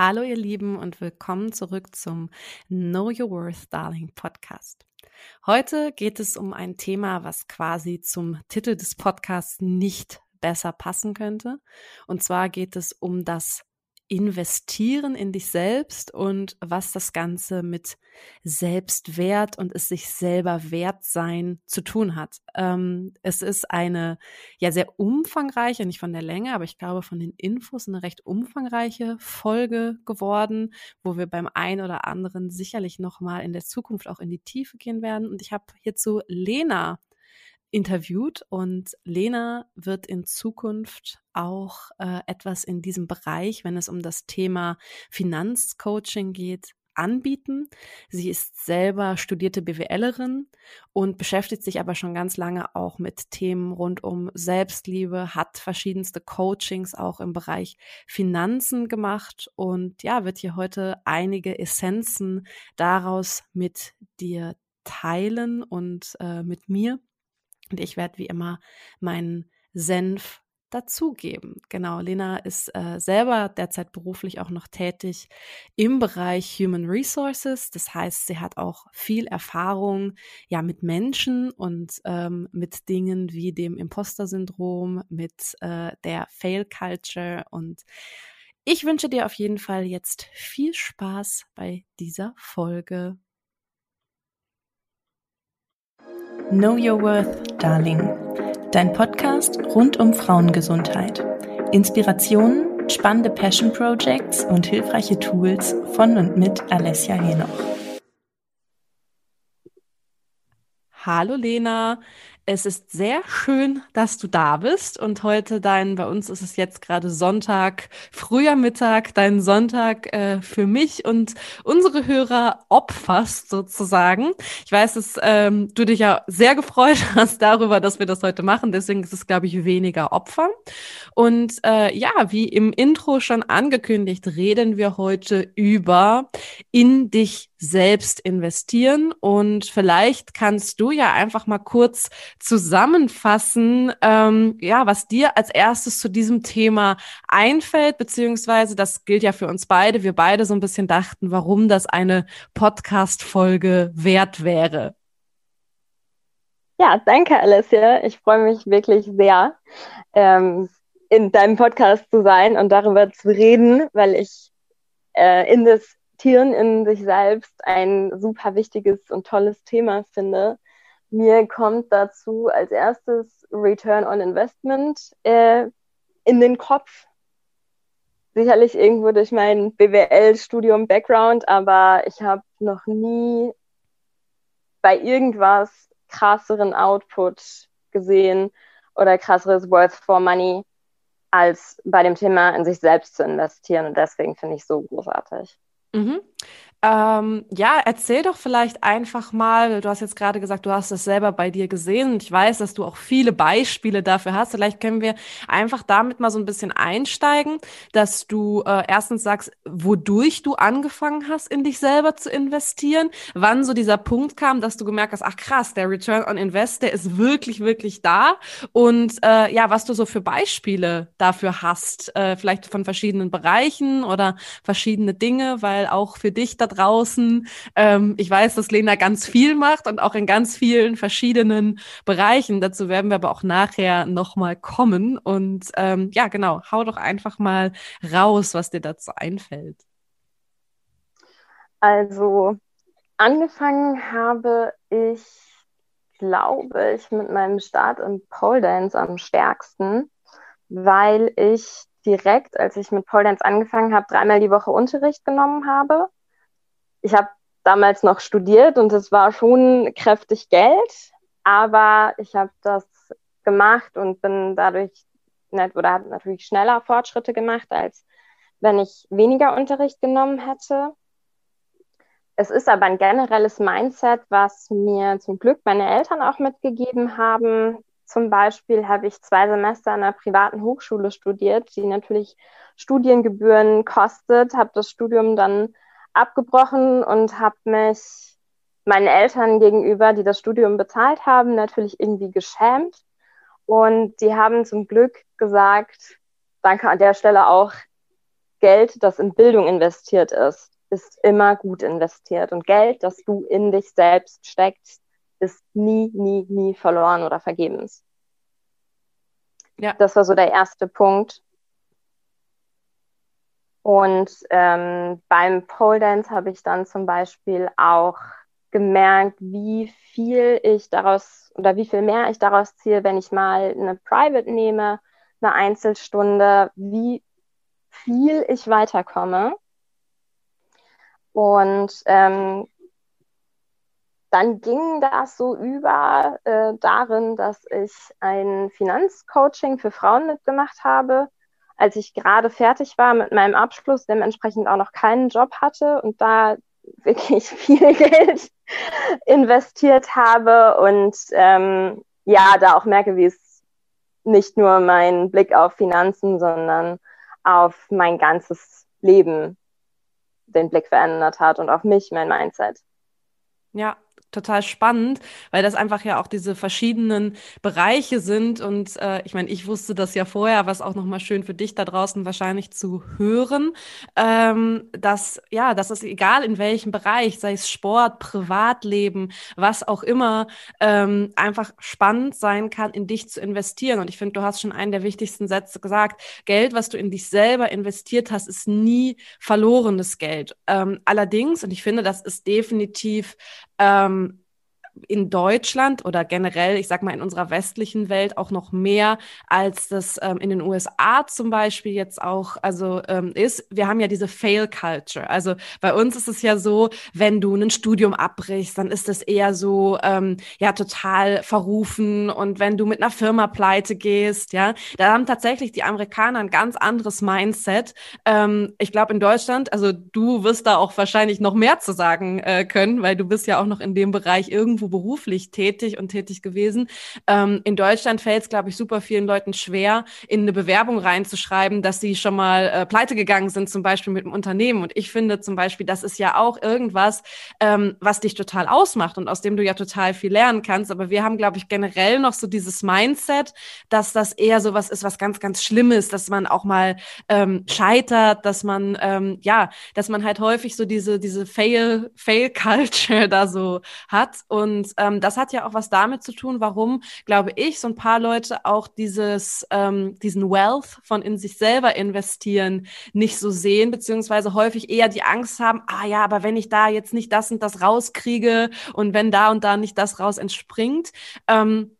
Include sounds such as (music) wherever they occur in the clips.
Hallo ihr Lieben und willkommen zurück zum Know Your Worth Darling Podcast. Heute geht es um ein Thema, was quasi zum Titel des Podcasts nicht besser passen könnte. Und zwar geht es um das investieren in dich selbst und was das Ganze mit Selbstwert und es sich selber wert sein zu tun hat. Ähm, es ist eine ja sehr umfangreiche, nicht von der Länge, aber ich glaube von den Infos eine recht umfangreiche Folge geworden, wo wir beim einen oder anderen sicherlich noch mal in der Zukunft auch in die Tiefe gehen werden. Und ich habe hierzu Lena interviewt und Lena wird in Zukunft auch äh, etwas in diesem Bereich, wenn es um das Thema Finanzcoaching geht, anbieten. Sie ist selber studierte BWLerin und beschäftigt sich aber schon ganz lange auch mit Themen rund um Selbstliebe, hat verschiedenste Coachings auch im Bereich Finanzen gemacht und ja, wird hier heute einige Essenzen daraus mit dir teilen und äh, mit mir. Und ich werde wie immer meinen Senf dazugeben. Genau, Lena ist äh, selber derzeit beruflich auch noch tätig im Bereich Human Resources. Das heißt, sie hat auch viel Erfahrung ja mit Menschen und ähm, mit Dingen wie dem Imposter-Syndrom, mit äh, der Fail Culture und ich wünsche dir auf jeden Fall jetzt viel Spaß bei dieser Folge. Know Your Worth, Darling. Dein Podcast rund um Frauengesundheit. Inspirationen, spannende Passion Projects und hilfreiche Tools von und mit Alessia Henoch. Hallo Lena, es ist sehr schön, dass du da bist und heute dein, bei uns ist es jetzt gerade Sonntag, früher Mittag, dein Sonntag äh, für mich und unsere Hörer opferst sozusagen. Ich weiß, dass ähm, du dich ja sehr gefreut (laughs) hast darüber, dass wir das heute machen, deswegen ist es, glaube ich, weniger Opfer. Und äh, ja, wie im Intro schon angekündigt, reden wir heute über in dich selbst investieren und vielleicht kannst du ja einfach mal kurz zusammenfassen, ähm, ja, was dir als erstes zu diesem Thema einfällt, beziehungsweise das gilt ja für uns beide. Wir beide so ein bisschen dachten, warum das eine Podcast-Folge wert wäre. Ja, danke, Alessia. Ich freue mich wirklich sehr, ähm, in deinem Podcast zu sein und darüber zu reden, weil ich äh, investieren in sich selbst ein super wichtiges und tolles Thema finde mir kommt dazu als erstes Return on Investment äh, in den Kopf. Sicherlich irgendwo durch mein BWL-Studium Background, aber ich habe noch nie bei irgendwas krasseren Output gesehen oder krasseres Worth for Money als bei dem Thema in sich selbst zu investieren. Und deswegen finde ich es so großartig. Mhm. Ähm, ja, erzähl doch vielleicht einfach mal, du hast jetzt gerade gesagt, du hast es selber bei dir gesehen und ich weiß, dass du auch viele Beispiele dafür hast. Vielleicht können wir einfach damit mal so ein bisschen einsteigen, dass du äh, erstens sagst, wodurch du angefangen hast, in dich selber zu investieren, wann so dieser Punkt kam, dass du gemerkt hast, ach krass, der Return on Invest, der ist wirklich, wirklich da und äh, ja, was du so für Beispiele dafür hast, äh, vielleicht von verschiedenen Bereichen oder verschiedene Dinge, weil auch für dich da draußen. Ähm, ich weiß, dass Lena ganz viel macht und auch in ganz vielen verschiedenen Bereichen. Dazu werden wir aber auch nachher nochmal kommen. Und ähm, ja, genau, hau doch einfach mal raus, was dir dazu einfällt. Also, angefangen habe ich, glaube ich, mit meinem Start im Pole Dance am stärksten, weil ich direkt, als ich mit Pole Dance angefangen habe, dreimal die Woche Unterricht genommen habe ich habe damals noch studiert und es war schon kräftig Geld, aber ich habe das gemacht und bin dadurch nicht, oder habe natürlich schneller Fortschritte gemacht, als wenn ich weniger Unterricht genommen hätte. Es ist aber ein generelles Mindset, was mir zum Glück meine Eltern auch mitgegeben haben. Zum Beispiel habe ich zwei Semester an einer privaten Hochschule studiert, die natürlich Studiengebühren kostet, habe das Studium dann abgebrochen und habe mich meinen Eltern gegenüber, die das Studium bezahlt haben, natürlich irgendwie geschämt. Und die haben zum Glück gesagt, danke an der Stelle auch, Geld, das in Bildung investiert ist, ist immer gut investiert. Und Geld, das du in dich selbst steckst, ist nie, nie, nie verloren oder vergebens. Ja. Das war so der erste Punkt. Und ähm, beim Pole Dance habe ich dann zum Beispiel auch gemerkt, wie viel ich daraus oder wie viel mehr ich daraus ziehe, wenn ich mal eine Private nehme, eine Einzelstunde, wie viel ich weiterkomme. Und ähm, dann ging das so über äh, darin, dass ich ein Finanzcoaching für Frauen mitgemacht habe, als ich gerade fertig war mit meinem Abschluss, dementsprechend auch noch keinen Job hatte und da wirklich (laughs) viel Geld investiert habe und ähm, ja, da auch merke, wie es nicht nur mein Blick auf Finanzen, sondern auf mein ganzes Leben den Blick verändert hat und auf mich, mein Mindset. Ja, total spannend, weil das einfach ja auch diese verschiedenen Bereiche sind. Und äh, ich meine, ich wusste das ja vorher, was auch nochmal schön für dich da draußen wahrscheinlich zu hören, ähm, dass ja, dass es egal in welchem Bereich, sei es Sport, Privatleben, was auch immer, ähm, einfach spannend sein kann, in dich zu investieren. Und ich finde, du hast schon einen der wichtigsten Sätze gesagt. Geld, was du in dich selber investiert hast, ist nie verlorenes Geld. Ähm, allerdings, und ich finde, das ist definitiv ähm, in Deutschland oder generell, ich sag mal in unserer westlichen Welt auch noch mehr, als das ähm, in den USA zum Beispiel jetzt auch also ähm, ist. Wir haben ja diese Fail Culture. Also bei uns ist es ja so, wenn du ein Studium abbrichst, dann ist das eher so ähm, ja total verrufen und wenn du mit einer Firma pleite gehst, ja, da haben tatsächlich die Amerikaner ein ganz anderes Mindset. Ähm, ich glaube in Deutschland, also du wirst da auch wahrscheinlich noch mehr zu sagen äh, können, weil du bist ja auch noch in dem Bereich irgendwo beruflich tätig und tätig gewesen. Ähm, in Deutschland fällt es, glaube ich, super vielen Leuten schwer, in eine Bewerbung reinzuschreiben, dass sie schon mal äh, pleite gegangen sind, zum Beispiel mit einem Unternehmen. Und ich finde zum Beispiel, das ist ja auch irgendwas, ähm, was dich total ausmacht und aus dem du ja total viel lernen kannst. Aber wir haben, glaube ich, generell noch so dieses Mindset, dass das eher so was ist, was ganz, ganz Schlimmes, dass man auch mal ähm, scheitert, dass man, ähm, ja, dass man halt häufig so diese, diese Fail, Fail-Culture (laughs) da so hat. Und und ähm, das hat ja auch was damit zu tun, warum, glaube ich, so ein paar Leute auch dieses, ähm, diesen Wealth von in sich selber investieren nicht so sehen, beziehungsweise häufig eher die Angst haben, ah ja, aber wenn ich da jetzt nicht das und das rauskriege und wenn da und da nicht das raus entspringt, ähm,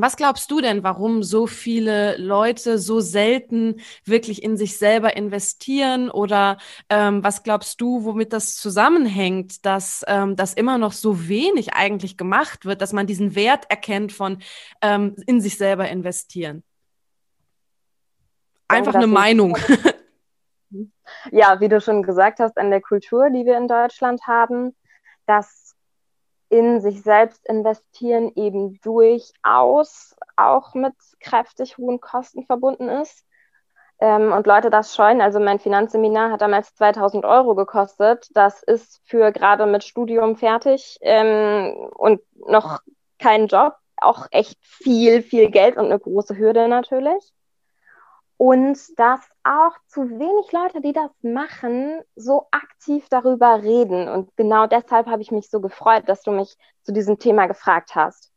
was glaubst du denn, warum so viele Leute so selten wirklich in sich selber investieren? Oder ähm, was glaubst du, womit das zusammenhängt, dass ähm, das immer noch so wenig eigentlich gemacht wird, dass man diesen Wert erkennt von ähm, in sich selber investieren? Einfach eine Meinung. (laughs) Ja, wie du schon gesagt hast, an der Kultur, die wir in Deutschland haben, dass in sich selbst investieren eben durchaus auch mit kräftig hohen Kosten verbunden ist. Ähm, und Leute das scheuen. Also mein Finanzseminar hat damals 2000 Euro gekostet. Das ist für gerade mit Studium fertig ähm, und noch keinen Job auch echt viel, viel Geld und eine große Hürde natürlich und dass auch zu wenig Leute, die das machen, so aktiv darüber reden. Und genau deshalb habe ich mich so gefreut, dass du mich zu diesem Thema gefragt hast.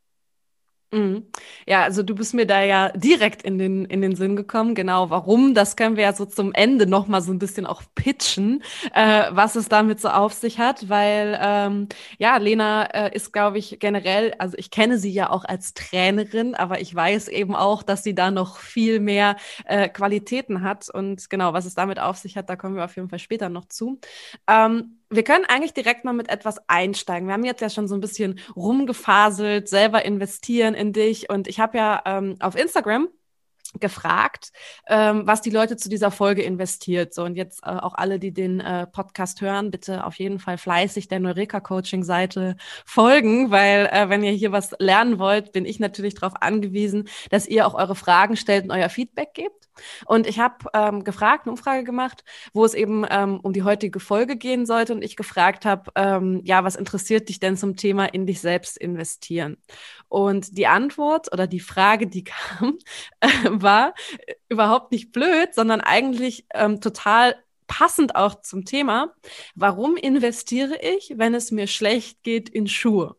Mhm. Ja, also du bist mir da ja direkt in den, in den Sinn gekommen. Genau, warum? Das können wir ja so zum Ende nochmal so ein bisschen auch pitchen, äh, was es damit so auf sich hat, weil ähm, ja, Lena äh, ist, glaube ich, generell, also ich kenne sie ja auch als Trainerin, aber ich weiß eben auch, dass sie da noch viel mehr äh, Qualitäten hat. Und genau, was es damit auf sich hat, da kommen wir auf jeden Fall später noch zu. Ähm, wir können eigentlich direkt mal mit etwas einsteigen. Wir haben jetzt ja schon so ein bisschen rumgefaselt, selber investieren in dich. Und ich habe ja ähm, auf Instagram gefragt, ähm, was die Leute zu dieser Folge investiert. So und jetzt äh, auch alle, die den äh, Podcast hören, bitte auf jeden Fall fleißig der Neureka Coaching Seite folgen, weil äh, wenn ihr hier was lernen wollt, bin ich natürlich darauf angewiesen, dass ihr auch eure Fragen stellt und euer Feedback gebt. Und ich habe ähm, gefragt, eine Umfrage gemacht, wo es eben ähm, um die heutige Folge gehen sollte und ich gefragt habe, ähm, ja, was interessiert dich denn zum Thema in dich selbst investieren? Und die Antwort oder die Frage, die (laughs) kam, äh, war überhaupt nicht blöd, sondern eigentlich ähm, total passend auch zum Thema, warum investiere ich, wenn es mir schlecht geht in Schuhe?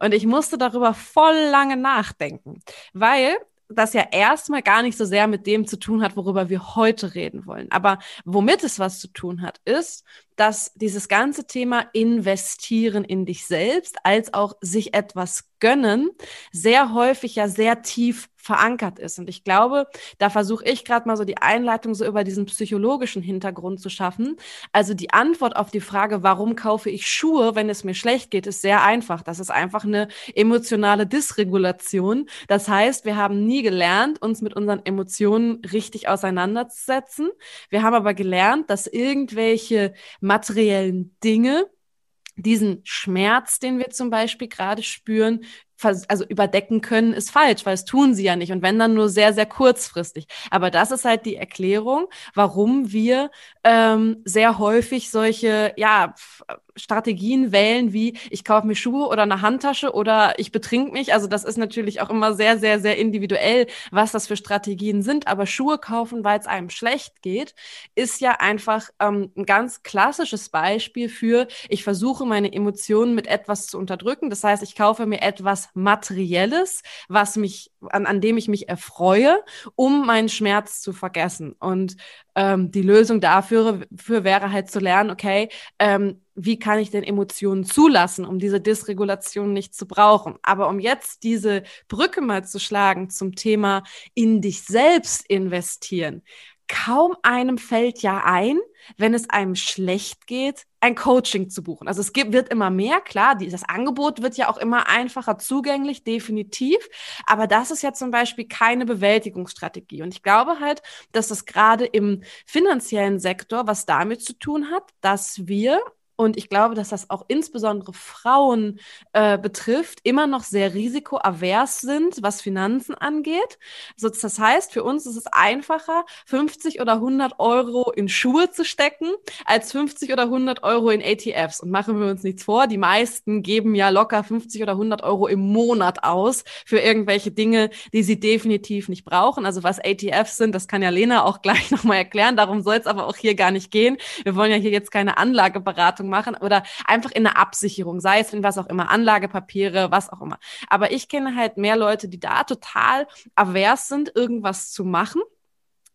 Und ich musste darüber voll lange nachdenken, weil das ja erstmal gar nicht so sehr mit dem zu tun hat, worüber wir heute reden wollen. Aber womit es was zu tun hat, ist, dass dieses ganze Thema investieren in dich selbst als auch sich etwas gönnen sehr häufig ja sehr tief verankert ist. Und ich glaube, da versuche ich gerade mal so die Einleitung so über diesen psychologischen Hintergrund zu schaffen. Also die Antwort auf die Frage, warum kaufe ich Schuhe, wenn es mir schlecht geht, ist sehr einfach. Das ist einfach eine emotionale Dysregulation. Das heißt, wir haben nie gelernt, uns mit unseren Emotionen richtig auseinanderzusetzen. Wir haben aber gelernt, dass irgendwelche materiellen Dinge diesen Schmerz, den wir zum Beispiel gerade spüren, also überdecken können, ist falsch, weil es tun sie ja nicht. Und wenn dann nur sehr, sehr kurzfristig. Aber das ist halt die Erklärung, warum wir ähm, sehr häufig solche, ja, Strategien wählen, wie ich kaufe mir Schuhe oder eine Handtasche oder ich betrink mich. Also das ist natürlich auch immer sehr, sehr, sehr individuell, was das für Strategien sind. Aber Schuhe kaufen, weil es einem schlecht geht, ist ja einfach ähm, ein ganz klassisches Beispiel für, ich versuche meine Emotionen mit etwas zu unterdrücken. Das heißt, ich kaufe mir etwas Materielles, was mich, an, an dem ich mich erfreue, um meinen Schmerz zu vergessen. Und ähm, die Lösung dafür für wäre halt zu lernen, okay, ähm, wie kann ich denn Emotionen zulassen, um diese Dysregulation nicht zu brauchen. Aber um jetzt diese Brücke mal zu schlagen zum Thema in dich selbst investieren, kaum einem fällt ja ein, wenn es einem schlecht geht, ein Coaching zu buchen. Also es gibt, wird immer mehr, klar, das Angebot wird ja auch immer einfacher zugänglich, definitiv. Aber das ist ja zum Beispiel keine Bewältigungsstrategie. Und ich glaube halt, dass das gerade im finanziellen Sektor was damit zu tun hat, dass wir und ich glaube, dass das auch insbesondere Frauen äh, betrifft, immer noch sehr risikoavers sind, was Finanzen angeht. Also das heißt, für uns ist es einfacher, 50 oder 100 Euro in Schuhe zu stecken, als 50 oder 100 Euro in ATFs. Und machen wir uns nichts vor, die meisten geben ja locker 50 oder 100 Euro im Monat aus für irgendwelche Dinge, die sie definitiv nicht brauchen. Also was ATFs sind, das kann ja Lena auch (laughs) gleich nochmal erklären. Darum soll es aber auch hier gar nicht gehen. Wir wollen ja hier jetzt keine Anlageberatung Beratung machen oder einfach in eine Absicherung, sei es in was auch immer, Anlagepapiere, was auch immer. Aber ich kenne halt mehr Leute, die da total avers sind, irgendwas zu machen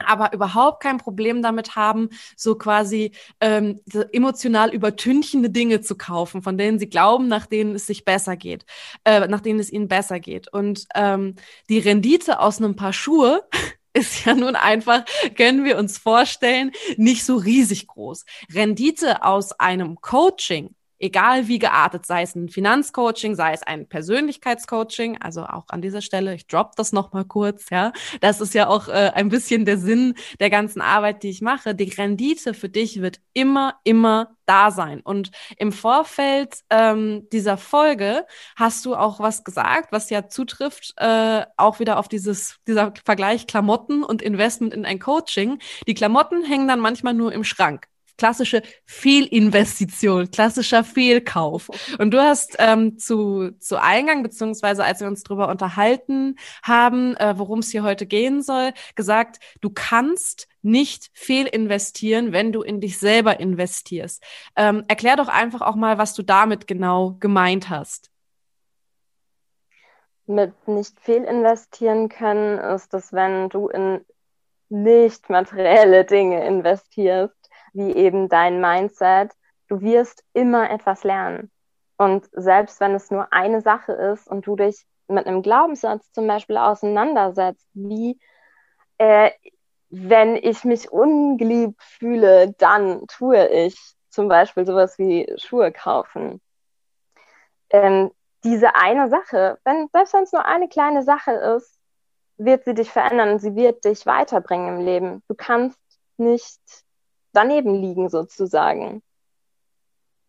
aber überhaupt kein Problem damit haben, so quasi ähm, so emotional übertünchende Dinge zu kaufen, von denen sie glauben, nach denen es sich besser geht, äh, nach denen es ihnen besser geht. Und ähm, die Rendite aus einem Paar Schuhe ist ja nun einfach, können wir uns vorstellen, nicht so riesig groß. Rendite aus einem Coaching egal wie geartet, sei es ein Finanzcoaching, sei es ein Persönlichkeitscoaching, also auch an dieser Stelle, ich drop das nochmal kurz, ja, das ist ja auch äh, ein bisschen der Sinn der ganzen Arbeit, die ich mache. Die Rendite für dich wird immer, immer da sein. Und im Vorfeld ähm, dieser Folge hast du auch was gesagt, was ja zutrifft, äh, auch wieder auf dieses, dieser Vergleich Klamotten und Investment in ein Coaching. Die Klamotten hängen dann manchmal nur im Schrank klassische Fehlinvestition, klassischer Fehlkauf. Und du hast ähm, zu, zu Eingang, beziehungsweise als wir uns darüber unterhalten haben, äh, worum es hier heute gehen soll, gesagt, du kannst nicht fehlinvestieren, wenn du in dich selber investierst. Ähm, erklär doch einfach auch mal, was du damit genau gemeint hast. Mit nicht fehlinvestieren können ist es, wenn du in nicht materielle Dinge investierst wie eben dein Mindset. Du wirst immer etwas lernen. Und selbst wenn es nur eine Sache ist und du dich mit einem Glaubenssatz zum Beispiel auseinandersetzt, wie äh, wenn ich mich ungeliebt fühle, dann tue ich zum Beispiel sowas wie Schuhe kaufen. Ähm, diese eine Sache, wenn, selbst wenn es nur eine kleine Sache ist, wird sie dich verändern und sie wird dich weiterbringen im Leben. Du kannst nicht daneben liegen sozusagen.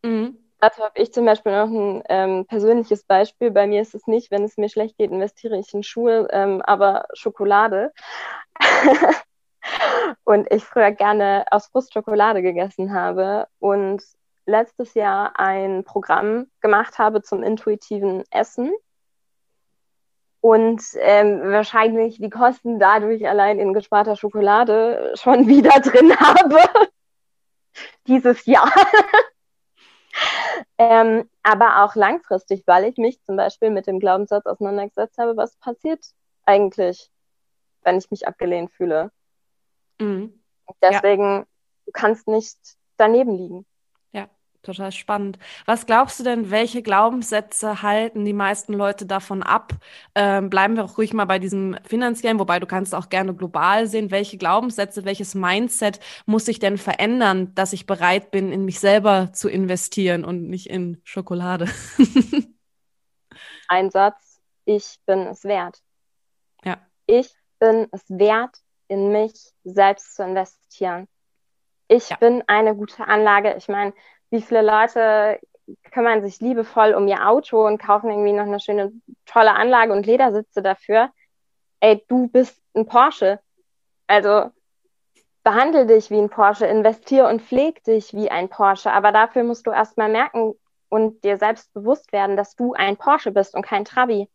Mhm. Dazu habe ich zum Beispiel noch ein ähm, persönliches Beispiel. Bei mir ist es nicht, wenn es mir schlecht geht, investiere ich in Schuhe, ähm, aber Schokolade. (laughs) und ich früher gerne aus Frust Schokolade gegessen habe und letztes Jahr ein Programm gemacht habe zum intuitiven Essen und ähm, wahrscheinlich die Kosten dadurch allein in gesparter Schokolade schon wieder (laughs) drin habe. dieses Jahr. (laughs) ähm, aber auch langfristig, weil ich mich zum Beispiel mit dem Glaubenssatz auseinandergesetzt habe, was passiert eigentlich, wenn ich mich abgelehnt fühle. Mhm. Deswegen, ja. du kannst nicht daneben liegen. Total spannend. Was glaubst du denn, welche Glaubenssätze halten die meisten Leute davon ab? Ähm, bleiben wir auch ruhig mal bei diesem finanziellen, wobei du kannst auch gerne global sehen. Welche Glaubenssätze, welches Mindset muss sich denn verändern, dass ich bereit bin, in mich selber zu investieren und nicht in Schokolade? Ein Satz, ich bin es wert. Ja. Ich bin es wert, in mich selbst zu investieren. Ich ja. bin eine gute Anlage. Ich meine, wie viele Leute kümmern sich liebevoll um ihr Auto und kaufen irgendwie noch eine schöne, tolle Anlage und Ledersitze dafür. Ey, du bist ein Porsche. Also behandle dich wie ein Porsche, investiere und pfleg dich wie ein Porsche. Aber dafür musst du erstmal merken und dir selbst bewusst werden, dass du ein Porsche bist und kein Trabi.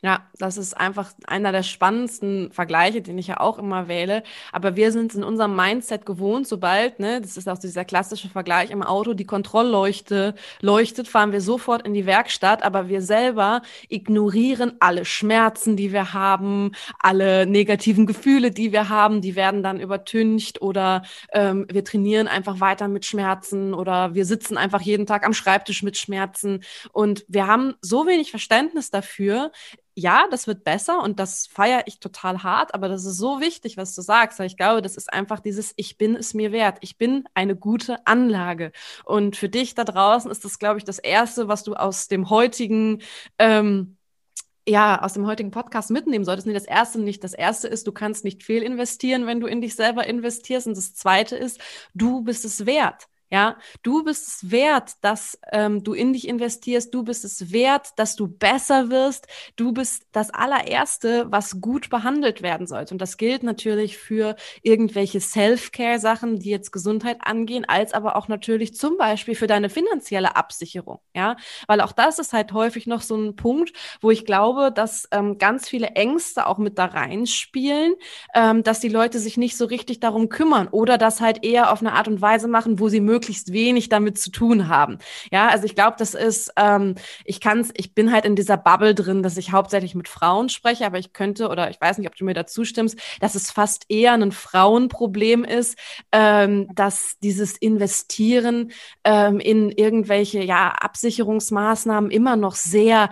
Ja, das ist einfach einer der spannendsten Vergleiche, den ich ja auch immer wähle. Aber wir sind es in unserem Mindset gewohnt, sobald, ne, das ist auch dieser klassische Vergleich im Auto, die Kontrollleuchte leuchtet, fahren wir sofort in die Werkstatt, aber wir selber ignorieren alle Schmerzen, die wir haben, alle negativen Gefühle, die wir haben, die werden dann übertüncht oder ähm, wir trainieren einfach weiter mit Schmerzen oder wir sitzen einfach jeden Tag am Schreibtisch mit Schmerzen. Und wir haben so wenig Verständnis dafür, ja, das wird besser und das feiere ich total hart, aber das ist so wichtig, was du sagst. Ich glaube, das ist einfach dieses Ich bin es mir wert. Ich bin eine gute Anlage. Und für dich da draußen ist das, glaube ich, das Erste, was du aus dem heutigen ähm, ja, aus dem heutigen Podcast mitnehmen solltest. Nee, das erste nicht. Das erste ist, du kannst nicht fehl investieren, wenn du in dich selber investierst. Und das zweite ist, du bist es wert. Ja, du bist es wert, dass ähm, du in dich investierst. Du bist es wert, dass du besser wirst. Du bist das allererste, was gut behandelt werden sollte. Und das gilt natürlich für irgendwelche Self-Care-Sachen, die jetzt Gesundheit angehen, als aber auch natürlich zum Beispiel für deine finanzielle Absicherung. Ja, weil auch das ist halt häufig noch so ein Punkt, wo ich glaube, dass ähm, ganz viele Ängste auch mit da reinspielen, ähm, dass die Leute sich nicht so richtig darum kümmern oder das halt eher auf eine Art und Weise machen, wo sie möglichst möglichst wenig damit zu tun haben. Ja, also ich glaube, das ist, ähm, ich kann es, ich bin halt in dieser Bubble drin, dass ich hauptsächlich mit Frauen spreche, aber ich könnte, oder ich weiß nicht, ob du mir dazu stimmst, dass es fast eher ein Frauenproblem ist, ähm, dass dieses Investieren ähm, in irgendwelche ja, Absicherungsmaßnahmen immer noch sehr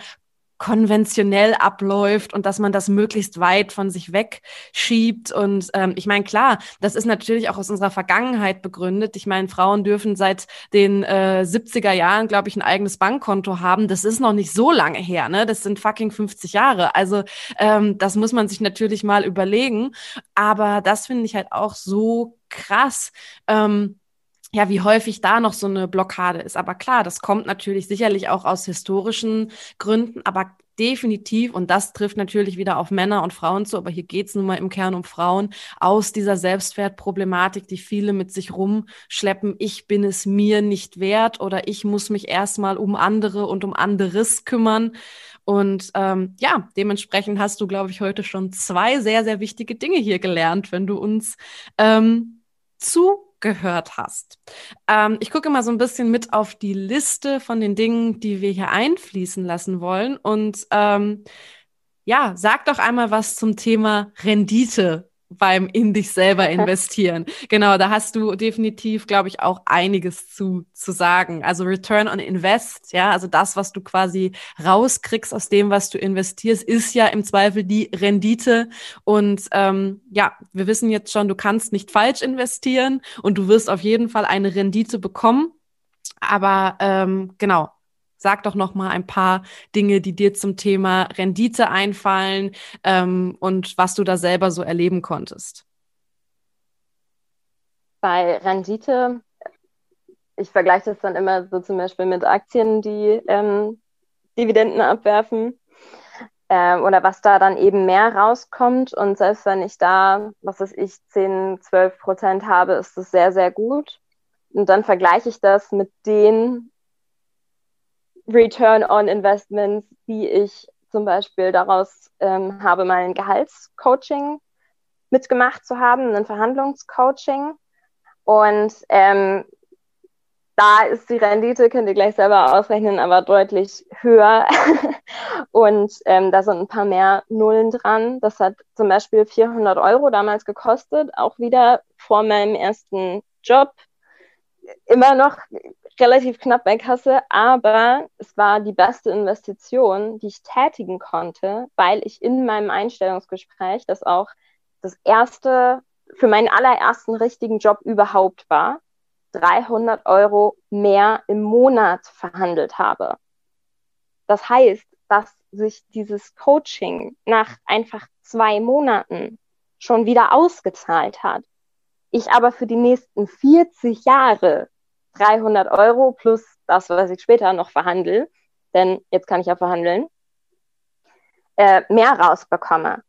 konventionell abläuft und dass man das möglichst weit von sich wegschiebt. Und ähm, ich meine, klar, das ist natürlich auch aus unserer Vergangenheit begründet. Ich meine, Frauen dürfen seit den äh, 70er Jahren, glaube ich, ein eigenes Bankkonto haben. Das ist noch nicht so lange her, ne? Das sind fucking 50 Jahre. Also ähm, das muss man sich natürlich mal überlegen. Aber das finde ich halt auch so krass. Ähm, ja, wie häufig da noch so eine Blockade ist. Aber klar, das kommt natürlich sicherlich auch aus historischen Gründen, aber definitiv, und das trifft natürlich wieder auf Männer und Frauen zu, aber hier geht es nun mal im Kern um Frauen, aus dieser Selbstwertproblematik, die viele mit sich rumschleppen, ich bin es mir nicht wert oder ich muss mich erstmal um andere und um anderes kümmern. Und ähm, ja, dementsprechend hast du, glaube ich, heute schon zwei sehr, sehr wichtige Dinge hier gelernt, wenn du uns ähm, zu gehört hast. Ähm, ich gucke mal so ein bisschen mit auf die Liste von den Dingen, die wir hier einfließen lassen wollen. Und ähm, ja, sag doch einmal was zum Thema Rendite beim in dich selber (laughs) investieren. genau, da hast du definitiv, glaube ich, auch einiges zu, zu sagen. Also Return on Invest, ja, also das, was du quasi rauskriegst aus dem, was du investierst, ist ja im Zweifel die Rendite. Und ähm, ja, wir wissen jetzt schon, du kannst nicht falsch investieren und du wirst auf jeden Fall eine Rendite bekommen. Aber ähm, genau, Sag doch noch mal ein paar Dinge, die dir zum Thema Rendite einfallen ähm, und was du da selber so erleben konntest. Bei Rendite, ich vergleiche das dann immer so zum Beispiel mit Aktien, die ähm, Dividenden abwerfen äh, oder was da dann eben mehr rauskommt. Und selbst wenn ich da, was weiß ich, 10, 12 Prozent habe, ist das sehr, sehr gut. Und dann vergleiche ich das mit den Return on Investments, die ich zum Beispiel daraus ähm, habe, mein Gehaltscoaching mitgemacht zu haben, ein Verhandlungscoaching. Und ähm, da ist die Rendite, könnt ihr gleich selber ausrechnen, aber deutlich höher. (laughs) und ähm, da sind ein paar mehr Nullen dran. Das hat zum Beispiel 400 Euro damals gekostet, auch wieder vor meinem ersten Job. Immer noch relativ knapp bei Kasse, aber es war die beste Investition, die ich tätigen konnte, weil ich in meinem Einstellungsgespräch, das auch das erste, für meinen allerersten richtigen Job überhaupt war, 300 Euro mehr im Monat verhandelt habe. Das heißt, dass sich dieses Coaching nach einfach zwei Monaten schon wieder ausgezahlt hat. Ich aber für die nächsten 40 Jahre 300 Euro plus das, was ich später noch verhandle, denn jetzt kann ich ja verhandeln, äh, mehr rausbekomme.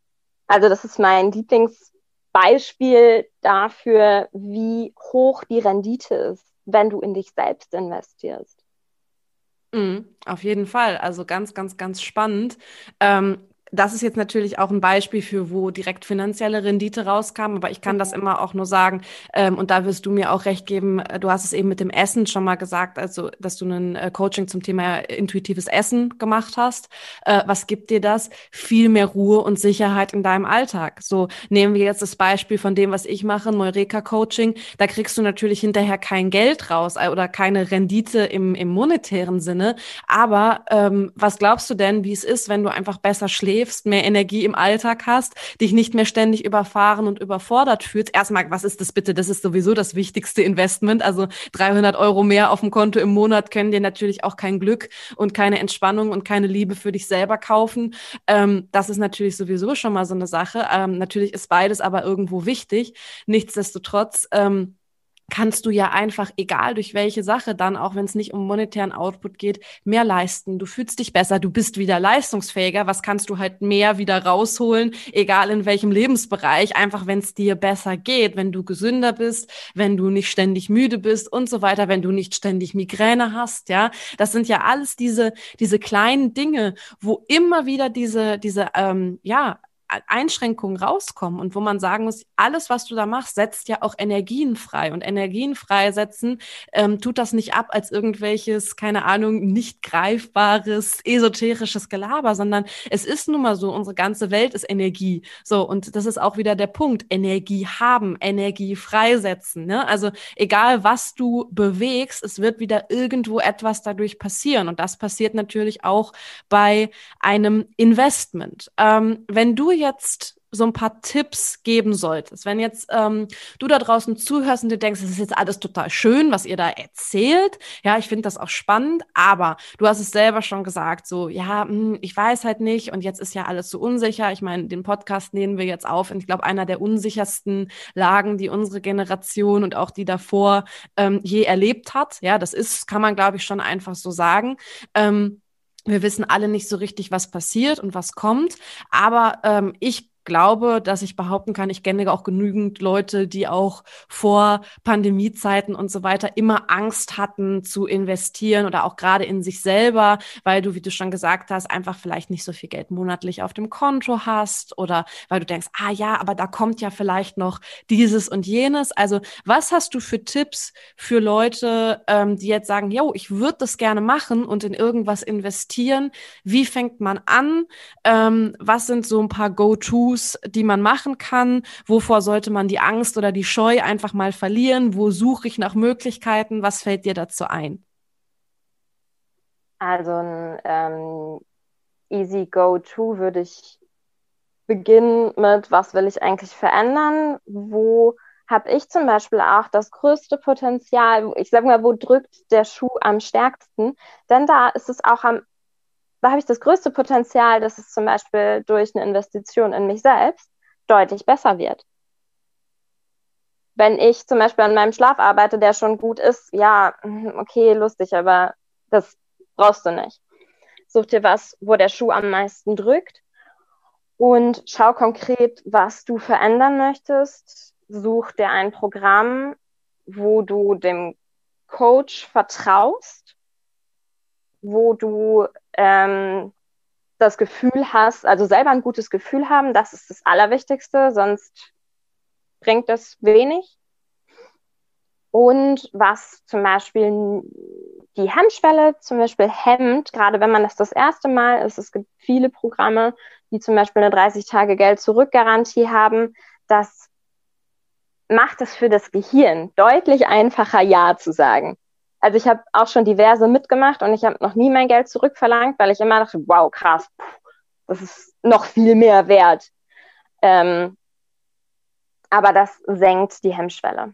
Also das ist mein Lieblings Beispiel dafür, wie hoch die Rendite ist, wenn du in dich selbst investierst. Mhm, auf jeden Fall. Also ganz, ganz, ganz spannend. Ähm, das ist jetzt natürlich auch ein Beispiel für, wo direkt finanzielle Rendite rauskam, aber ich kann mhm. das immer auch nur sagen, ähm, und da wirst du mir auch recht geben, äh, du hast es eben mit dem Essen schon mal gesagt, also dass du ein äh, Coaching zum Thema intuitives Essen gemacht hast. Äh, was gibt dir das? Viel mehr Ruhe und Sicherheit in deinem Alltag. So nehmen wir jetzt das Beispiel von dem, was ich mache, Neureka Coaching. Da kriegst du natürlich hinterher kein Geld raus äh, oder keine Rendite im, im monetären Sinne. Aber ähm, was glaubst du denn, wie es ist, wenn du einfach besser schläfst? Schläfst, mehr Energie im Alltag hast, dich nicht mehr ständig überfahren und überfordert fühlst. Erstmal, was ist das bitte? Das ist sowieso das wichtigste Investment. Also 300 Euro mehr auf dem Konto im Monat können dir natürlich auch kein Glück und keine Entspannung und keine Liebe für dich selber kaufen. Ähm, das ist natürlich sowieso schon mal so eine Sache. Ähm, natürlich ist beides aber irgendwo wichtig. Nichtsdestotrotz, ähm, kannst du ja einfach, egal durch welche Sache, dann, auch wenn es nicht um monetären Output geht, mehr leisten. Du fühlst dich besser, du bist wieder leistungsfähiger. Was kannst du halt mehr wieder rausholen, egal in welchem Lebensbereich, einfach wenn es dir besser geht, wenn du gesünder bist, wenn du nicht ständig müde bist und so weiter, wenn du nicht ständig Migräne hast, ja. Das sind ja alles diese, diese kleinen Dinge, wo immer wieder diese, diese, ähm, ja, Einschränkungen rauskommen und wo man sagen muss, alles, was du da machst, setzt ja auch Energien frei. Und Energien freisetzen ähm, tut das nicht ab als irgendwelches, keine Ahnung, nicht greifbares, esoterisches Gelaber, sondern es ist nun mal so, unsere ganze Welt ist Energie. So, und das ist auch wieder der Punkt. Energie haben, Energie freisetzen. Ne? Also egal, was du bewegst, es wird wieder irgendwo etwas dadurch passieren. Und das passiert natürlich auch bei einem Investment. Ähm, wenn du jetzt so ein paar Tipps geben solltest, wenn jetzt ähm, du da draußen zuhörst und du denkst, das ist jetzt alles total schön, was ihr da erzählt, ja, ich finde das auch spannend, aber du hast es selber schon gesagt, so, ja, mh, hm, ich weiß halt nicht und jetzt ist ja alles so unsicher. Ich meine, den Podcast nehmen wir jetzt auf und ich glaube, einer der unsichersten Lagen, die unsere Generation und auch die davor ähm, je erlebt hat. Ja, das ist, kann man, glaube ich, schon einfach so sagen. Ähm, wir wissen alle nicht so richtig, was passiert und was kommt. Aber ähm, ich glaube, dass ich behaupten kann, ich kenne auch genügend Leute, die auch vor Pandemiezeiten und so weiter immer Angst hatten zu investieren oder auch gerade in sich selber, weil du, wie du schon gesagt hast, einfach vielleicht nicht so viel Geld monatlich auf dem Konto hast oder weil du denkst, ah ja, aber da kommt ja vielleicht noch dieses und jenes. Also was hast du für Tipps für Leute, ähm, die jetzt sagen, yo, ich würde das gerne machen und in irgendwas investieren? Wie fängt man an? Ähm, was sind so ein paar Go-Tos? To-Dos, die man machen kann? Wovor sollte man die Angst oder die Scheu einfach mal verlieren? Wo suche ich nach Möglichkeiten? Was fällt dir dazu ein? Also ein ähm, Easy Go-To würde ich beginnen mit, was will ich eigentlich verändern? Wo habe ich zum Beispiel auch das größte Potenzial, ich sage mal, wo drückt der Schuh am stärksten? Denn da ist es auch am da habe ich das größte Potenzial, dass es zum Beispiel durch eine Investition in mich selbst deutlich besser wird. Wenn ich zum Beispiel an meinem Schlaf arbeite, der schon gut ist, ja, mhm, okay, lustig, aber das brauchst du nicht. Such dir was, wo der Schuh am meisten drückt und schau konkret, was du verändern möchtest. Such dir ein Programm, wo du dem Coach vertraust, wo du ähm, das Gefühl hast, also selber ein gutes Gefühl haben, das ist das Allerwichtigste, sonst bringt das wenig. und was zum Beispiel die Hemmschwelle zum Beispiel hemmt, gerade wenn man das das erste Mal ist. Es gibt viele Programme, die zum Beispiel eine 30-Tage-Geld-Zurück-Garantie haben. Das macht es für das Gehirn deutlich einfacher, Ja zu sagen. Also ich habe auch schon diverse mitgemacht und ich habe noch nie mein Geld zurückverlangt, weil ich immer dachte, wow, krass, das ist noch viel mehr wert. Ähm, aber das senkt die Hemmschwelle.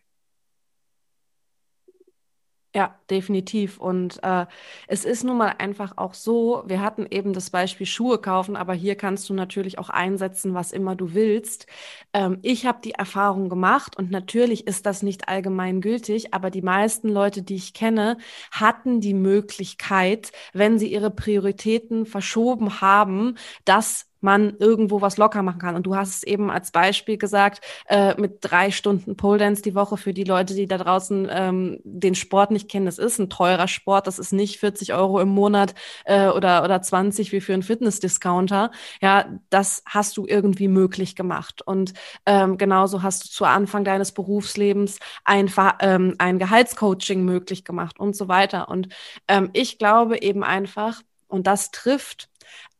Ja, definitiv. Und äh, es ist nun mal einfach auch so, wir hatten eben das Beispiel Schuhe kaufen, aber hier kannst du natürlich auch einsetzen, was immer du willst. Ähm, ich habe die Erfahrung gemacht und natürlich ist das nicht allgemein gültig, aber die meisten Leute, die ich kenne, hatten die Möglichkeit, wenn sie ihre Prioritäten verschoben haben, das man irgendwo was locker machen kann. Und du hast es eben als Beispiel gesagt, äh, mit drei Stunden Pole Dance die Woche für die Leute, die da draußen ähm, den Sport nicht kennen. Das ist ein teurer Sport, das ist nicht 40 Euro im Monat äh, oder, oder 20 wie für einen Fitness-Discounter. Ja, das hast du irgendwie möglich gemacht. Und ähm, genauso hast du zu Anfang deines Berufslebens ein, ähm, ein Gehaltscoaching möglich gemacht und so weiter. Und ähm, ich glaube eben einfach, und das trifft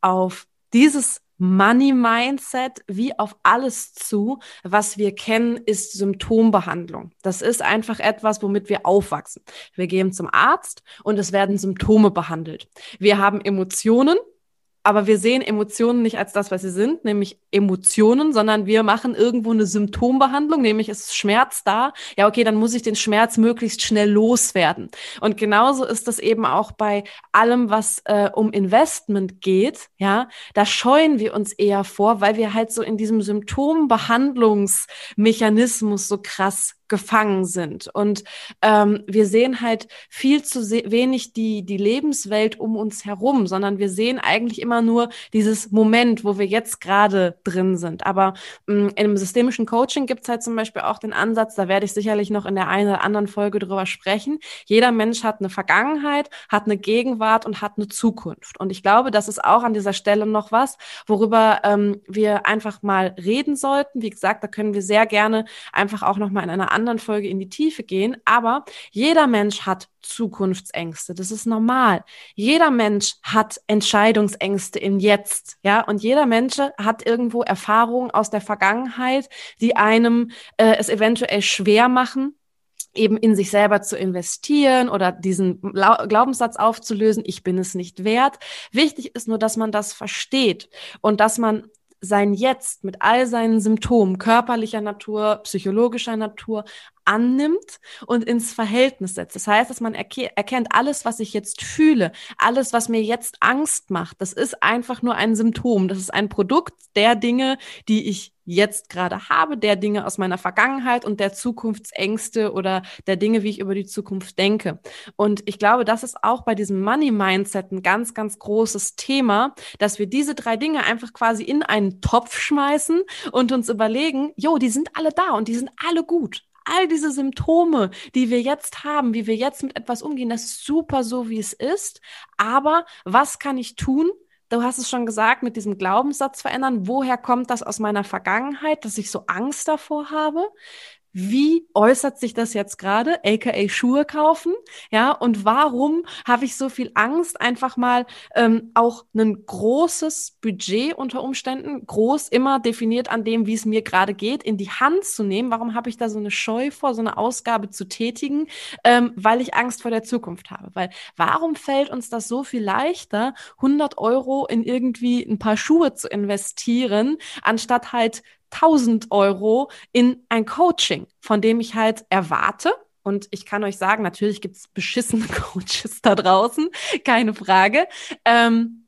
auf dieses Money Mindset wie auf alles zu, was wir kennen, ist Symptombehandlung. Das ist einfach etwas, womit wir aufwachsen. Wir gehen zum Arzt und es werden Symptome behandelt. Wir haben Emotionen aber wir sehen Emotionen nicht als das, was sie sind, nämlich Emotionen, sondern wir machen irgendwo eine Symptombehandlung, nämlich ist Schmerz da. Ja, okay, dann muss ich den Schmerz möglichst schnell loswerden. Und genauso ist das eben auch bei allem, was äh, um Investment geht. Ja, da scheuen wir uns eher vor, weil wir halt so in diesem Symptombehandlungsmechanismus so krass gefangen sind. Und ähm, wir sehen halt viel zu wenig die, die Lebenswelt um uns herum, sondern wir sehen eigentlich immer nur dieses Moment, wo wir jetzt gerade drin sind. Aber ähm, in einem systemischen Coaching gibt es halt zum Beispiel auch den Ansatz, da werde ich sicherlich noch in der einen oder anderen Folge drüber sprechen. Jeder Mensch hat eine Vergangenheit, hat eine Gegenwart und hat eine Zukunft. Und ich glaube, das ist auch an dieser Stelle noch was, worüber ähm, wir einfach mal reden sollten. Wie gesagt, da können wir sehr gerne einfach auch noch mal in einer anderen Folge in die Tiefe gehen, aber jeder Mensch hat Zukunftsängste. Das ist normal. Jeder Mensch hat Entscheidungsängste im Jetzt, ja, und jeder Mensch hat irgendwo Erfahrungen aus der Vergangenheit, die einem äh, es eventuell schwer machen, eben in sich selber zu investieren oder diesen Glaubenssatz aufzulösen, ich bin es nicht wert. Wichtig ist nur, dass man das versteht und dass man sein Jetzt mit all seinen Symptomen körperlicher Natur, psychologischer Natur annimmt und ins Verhältnis setzt. Das heißt, dass man erkennt, alles, was ich jetzt fühle, alles, was mir jetzt Angst macht, das ist einfach nur ein Symptom. Das ist ein Produkt der Dinge, die ich jetzt gerade habe, der Dinge aus meiner Vergangenheit und der Zukunftsängste oder der Dinge, wie ich über die Zukunft denke. Und ich glaube, das ist auch bei diesem Money Mindset ein ganz, ganz großes Thema, dass wir diese drei Dinge einfach quasi in einen Topf schmeißen und uns überlegen, jo, die sind alle da und die sind alle gut all diese Symptome, die wir jetzt haben, wie wir jetzt mit etwas umgehen, das ist super so, wie es ist. Aber was kann ich tun? Du hast es schon gesagt, mit diesem Glaubenssatz verändern. Woher kommt das aus meiner Vergangenheit, dass ich so Angst davor habe? Wie äußert sich das jetzt gerade, aka Schuhe kaufen, ja, und warum habe ich so viel Angst, einfach mal ähm, auch ein großes Budget unter Umständen, groß immer definiert an dem, wie es mir gerade geht, in die Hand zu nehmen, warum habe ich da so eine Scheu vor, so eine Ausgabe zu tätigen, ähm, weil ich Angst vor der Zukunft habe, weil warum fällt uns das so viel leichter, 100 Euro in irgendwie ein paar Schuhe zu investieren, anstatt halt 1000 Euro in ein Coaching, von dem ich halt erwarte, und ich kann euch sagen, natürlich gibt es beschissene (laughs) Coaches da draußen, keine Frage. Ähm,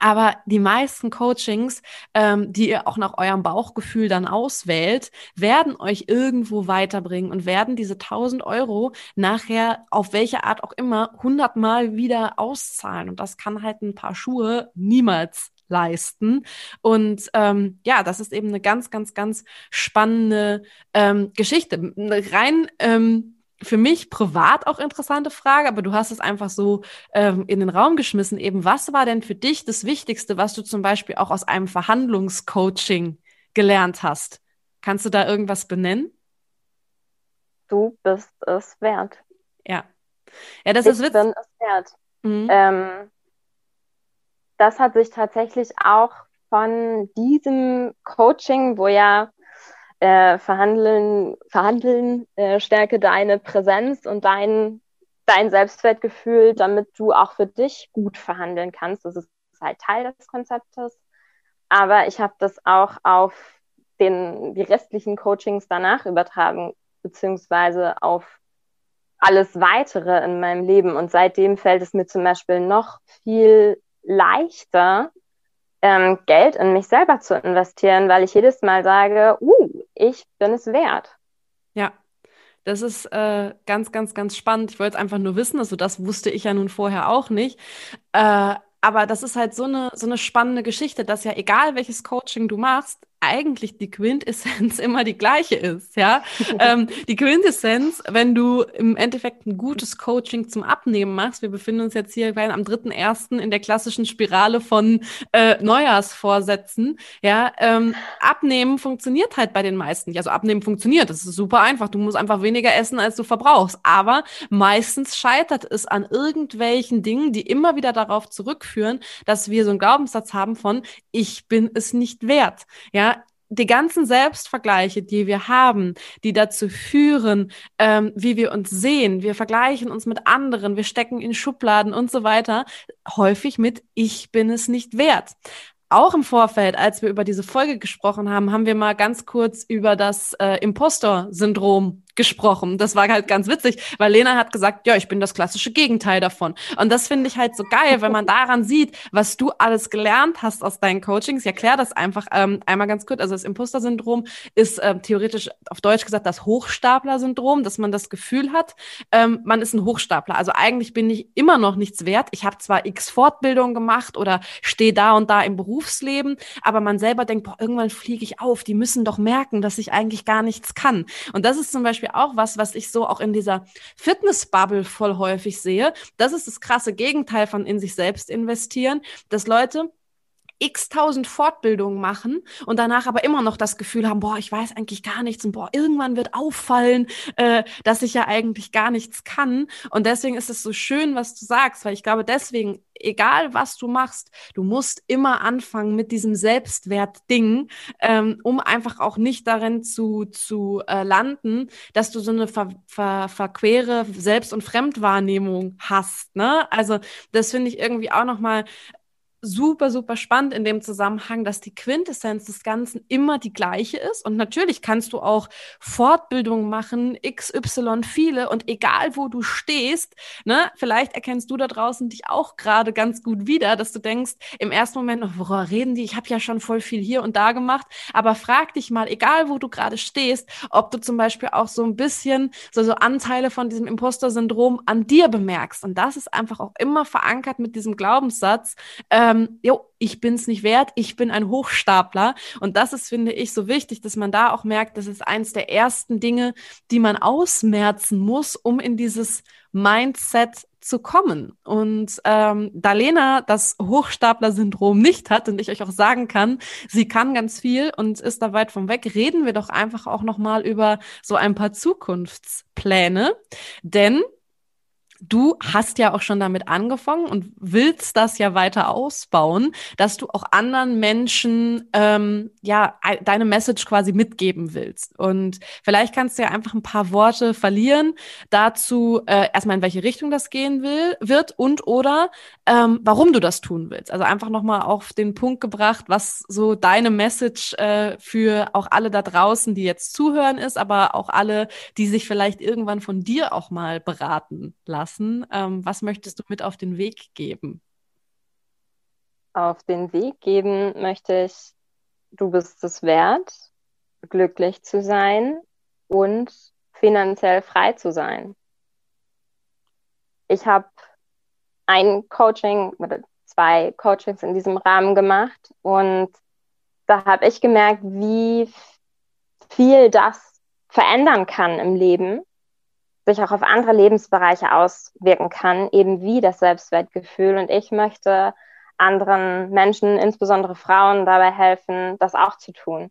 aber die meisten Coachings, ähm, die ihr auch nach eurem Bauchgefühl dann auswählt, werden euch irgendwo weiterbringen und werden diese 1000 Euro nachher auf welche Art auch immer hundertmal wieder auszahlen. Und das kann halt ein paar Schuhe niemals leisten. Und ähm, ja, das ist eben eine ganz, ganz, ganz spannende ähm, Geschichte. Rein ähm, für mich privat auch interessante Frage, aber du hast es einfach so ähm, in den Raum geschmissen. Eben, was war denn für dich das Wichtigste, was du zum Beispiel auch aus einem Verhandlungscoaching gelernt hast? Kannst du da irgendwas benennen? du bist es wert. Ja. Ja, das ich ist witzig. bin es wert. Mhm. Ähm, das hat sich tatsächlich auch von diesem Coaching, wo ja äh, verhandeln, verhandeln, äh, stärke deine Präsenz und dein, dein Selbstwertgefühl, damit du auch für dich gut verhandeln kannst. Das ist halt Teil des Konzeptes. Aber ich habe das auch auf den, die restlichen Coachings danach übertragen, beziehungsweise auf alles weitere in meinem Leben. Und seitdem fällt es mir zum Beispiel noch viel leichter, ähm, Geld in mich selber zu investieren, weil ich jedes Mal sage, uh, ich bin es wert. Ja, das ist äh, ganz, ganz, ganz spannend. Ich wollte es einfach nur wissen, also das wusste ich ja nun vorher auch nicht. Äh, aber das ist halt so eine, so eine spannende Geschichte, dass ja egal welches Coaching du machst, eigentlich die Quintessenz (laughs) immer die gleiche ist, ja. ähm, die Quintessenz, wenn du im Endeffekt ein gutes Coaching zum Abnehmen machst, wir befinden uns jetzt hier am 3.1. in der klassischen Spirale von äh, Neujahrsvorsätzen, ja, ähm, Abnehmen funktioniert halt bei den meisten nicht. Also Abnehmen funktioniert, das ist super einfach. Du musst einfach weniger essen, als du verbrauchst. Aber meistens scheitert es an irgendwelchen Dingen, die immer wieder darauf zurückführen, dass wir so einen Glaubenssatz haben von, ich bin es nicht wert, ja, die ganzen Selbstvergleiche, die wir haben, die dazu führen, ähm, wie wir uns sehen, wir vergleichen uns mit anderen, wir stecken in Schubladen und so weiter, häufig mit Ich bin es nicht wert. Auch im Vorfeld, als wir über diese Folge gesprochen haben, haben wir mal ganz kurz über das äh, Impostor-Syndrom gesprochen. Das war halt ganz witzig, weil Lena hat gesagt, ja, ich bin das klassische Gegenteil davon. Und das finde ich halt so geil, wenn man daran sieht, was du alles gelernt hast aus deinen Coachings. Ich erkläre das einfach ähm, einmal ganz kurz. Also das Imposter-Syndrom ist äh, theoretisch auf Deutsch gesagt das Hochstapler-Syndrom, dass man das Gefühl hat, ähm, man ist ein Hochstapler. Also eigentlich bin ich immer noch nichts wert. Ich habe zwar x Fortbildungen gemacht oder stehe da und da im Berufsleben, aber man selber denkt, boah, irgendwann fliege ich auf. Die müssen doch merken, dass ich eigentlich gar nichts kann. Und das ist zum Beispiel Beispiel auch was, was ich so auch in dieser Fitness-Bubble voll häufig sehe. Das ist das krasse Gegenteil von in sich selbst investieren, dass Leute x tausend Fortbildungen machen und danach aber immer noch das Gefühl haben, boah, ich weiß eigentlich gar nichts und boah, irgendwann wird auffallen, äh, dass ich ja eigentlich gar nichts kann. Und deswegen ist es so schön, was du sagst, weil ich glaube, deswegen, egal was du machst, du musst immer anfangen mit diesem Selbstwert-Ding, ähm, um einfach auch nicht darin zu, zu äh, landen, dass du so eine ver, ver, verquere Selbst- und Fremdwahrnehmung hast. Ne? Also das finde ich irgendwie auch nochmal super, super spannend in dem Zusammenhang, dass die Quintessenz des Ganzen immer die gleiche ist. Und natürlich kannst du auch Fortbildungen machen, XY viele und egal wo du stehst, ne, vielleicht erkennst du da draußen dich auch gerade ganz gut wieder, dass du denkst, im ersten Moment noch, worüber reden die? Ich habe ja schon voll viel hier und da gemacht. Aber frag dich mal, egal wo du gerade stehst, ob du zum Beispiel auch so ein bisschen so, so Anteile von diesem Imposter-Syndrom an dir bemerkst. Und das ist einfach auch immer verankert mit diesem Glaubenssatz, äh, ähm, jo, ich bin's nicht wert, ich bin ein Hochstapler. Und das ist, finde ich, so wichtig, dass man da auch merkt, das ist eins der ersten Dinge, die man ausmerzen muss, um in dieses Mindset zu kommen. Und ähm, da Lena das Hochstapler-Syndrom nicht hat und ich euch auch sagen kann, sie kann ganz viel und ist da weit vom weg, reden wir doch einfach auch noch mal über so ein paar Zukunftspläne. Denn Du hast ja auch schon damit angefangen und willst das ja weiter ausbauen, dass du auch anderen Menschen ähm, ja deine Message quasi mitgeben willst. Und vielleicht kannst du ja einfach ein paar Worte verlieren dazu, äh, erstmal in welche Richtung das gehen will, wird und oder ähm, warum du das tun willst. Also einfach nochmal auf den Punkt gebracht, was so deine Message äh, für auch alle da draußen, die jetzt zuhören ist, aber auch alle, die sich vielleicht irgendwann von dir auch mal beraten lassen lassen. Ähm, was möchtest du mit auf den Weg geben? Auf den Weg geben möchte ich, du bist es wert, glücklich zu sein und finanziell frei zu sein. Ich habe ein Coaching oder zwei Coachings in diesem Rahmen gemacht und da habe ich gemerkt, wie viel das verändern kann im Leben, sich auch auf andere Lebensbereiche auswirken kann, eben wie das Selbstwertgefühl. Und ich möchte anderen Menschen, insbesondere Frauen, dabei helfen, das auch zu tun.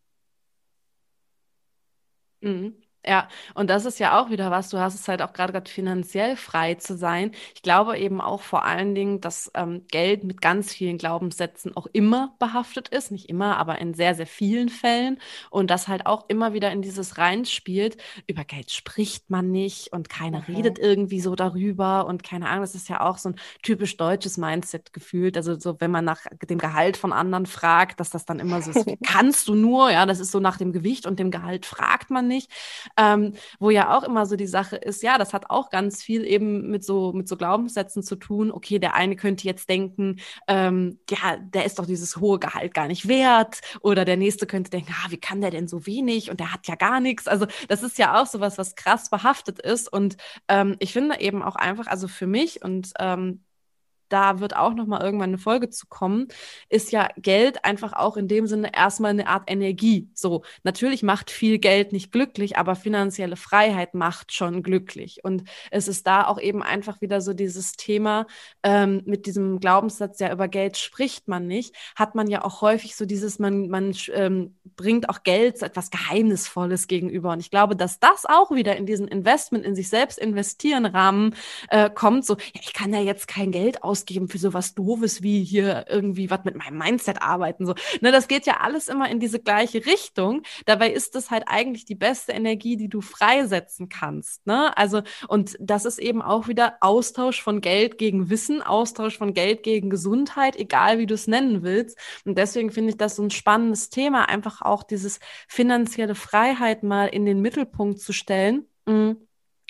Mhm. Ja, und das ist ja auch wieder was, du hast es halt auch gerade gerade finanziell frei zu sein. Ich glaube eben auch vor allen Dingen, dass ähm, Geld mit ganz vielen Glaubenssätzen auch immer behaftet ist. Nicht immer, aber in sehr, sehr vielen Fällen. Und das halt auch immer wieder in dieses reinspielt. Über Geld spricht man nicht und keiner mhm. redet irgendwie so darüber. Und keine Ahnung, das ist ja auch so ein typisch deutsches Mindset gefühlt. Also so, wenn man nach dem Gehalt von anderen fragt, dass das dann immer so ist, (laughs) kannst du nur? Ja, das ist so nach dem Gewicht und dem Gehalt fragt man nicht ähm, wo ja auch immer so die Sache ist, ja, das hat auch ganz viel eben mit so, mit so Glaubenssätzen zu tun. Okay, der eine könnte jetzt denken, ähm, ja, der ist doch dieses hohe Gehalt gar nicht wert. Oder der nächste könnte denken, ah, wie kann der denn so wenig und der hat ja gar nichts. Also das ist ja auch sowas, was krass behaftet ist. Und ähm, ich finde eben auch einfach, also für mich und ähm, da wird auch noch mal irgendwann eine Folge zu kommen, ist ja Geld einfach auch in dem Sinne erstmal eine Art Energie. So, natürlich macht viel Geld nicht glücklich, aber finanzielle Freiheit macht schon glücklich. Und es ist da auch eben einfach wieder so dieses Thema ähm, mit diesem Glaubenssatz, ja, über Geld spricht man nicht, hat man ja auch häufig so dieses, man, man ähm, bringt auch Geld etwas Geheimnisvolles gegenüber. Und ich glaube, dass das auch wieder in diesen Investment, in sich selbst investieren Rahmen äh, kommt, so, ja, ich kann ja jetzt kein Geld aus ausgeben für sowas Doofes wie hier irgendwie was mit meinem Mindset arbeiten. So. Ne, das geht ja alles immer in diese gleiche Richtung. Dabei ist das halt eigentlich die beste Energie, die du freisetzen kannst. Ne? Also, und das ist eben auch wieder Austausch von Geld gegen Wissen, Austausch von Geld gegen Gesundheit, egal wie du es nennen willst. Und deswegen finde ich das so ein spannendes Thema, einfach auch dieses finanzielle Freiheit mal in den Mittelpunkt zu stellen. Mhm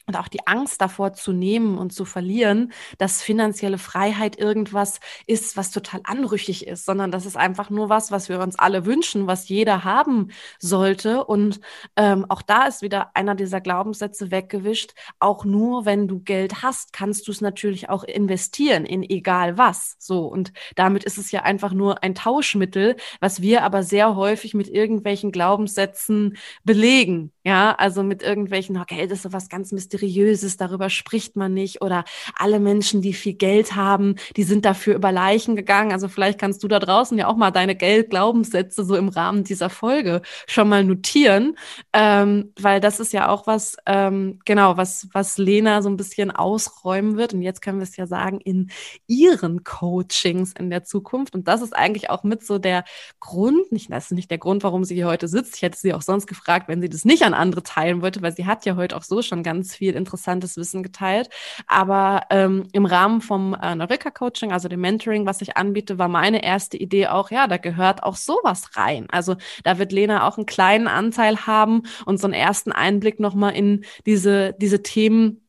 und auch die Angst davor zu nehmen und zu verlieren, dass finanzielle Freiheit irgendwas ist, was total anrüchig ist, sondern das ist einfach nur was, was wir uns alle wünschen, was jeder haben sollte. Und ähm, auch da ist wieder einer dieser Glaubenssätze weggewischt. Auch nur wenn du Geld hast, kannst du es natürlich auch investieren in egal was. So. Und damit ist es ja einfach nur ein Tauschmittel, was wir aber sehr häufig mit irgendwelchen Glaubenssätzen belegen. Ja, also mit irgendwelchen, oh, Geld ist so was ganz mysteriöses Mysteriöses, darüber spricht man nicht. Oder alle Menschen, die viel Geld haben, die sind dafür über Leichen gegangen. Also vielleicht kannst du da draußen ja auch mal deine Geldglaubenssätze so im Rahmen dieser Folge schon mal notieren, ähm, weil das ist ja auch was, ähm, genau, was, was Lena so ein bisschen ausräumen wird. Und jetzt können wir es ja sagen, in ihren Coachings in der Zukunft. Und das ist eigentlich auch mit so der Grund, nicht, das ist nicht der Grund, warum sie hier heute sitzt. Ich hätte sie auch sonst gefragt, wenn sie das nicht an andere teilen wollte, weil sie hat ja heute auch so schon ganz viel interessantes Wissen geteilt. Aber ähm, im Rahmen vom äh, Neureka Coaching, also dem Mentoring, was ich anbiete, war meine erste Idee auch, ja, da gehört auch sowas rein. Also da wird Lena auch einen kleinen Anteil haben und so einen ersten Einblick nochmal in diese, diese Themen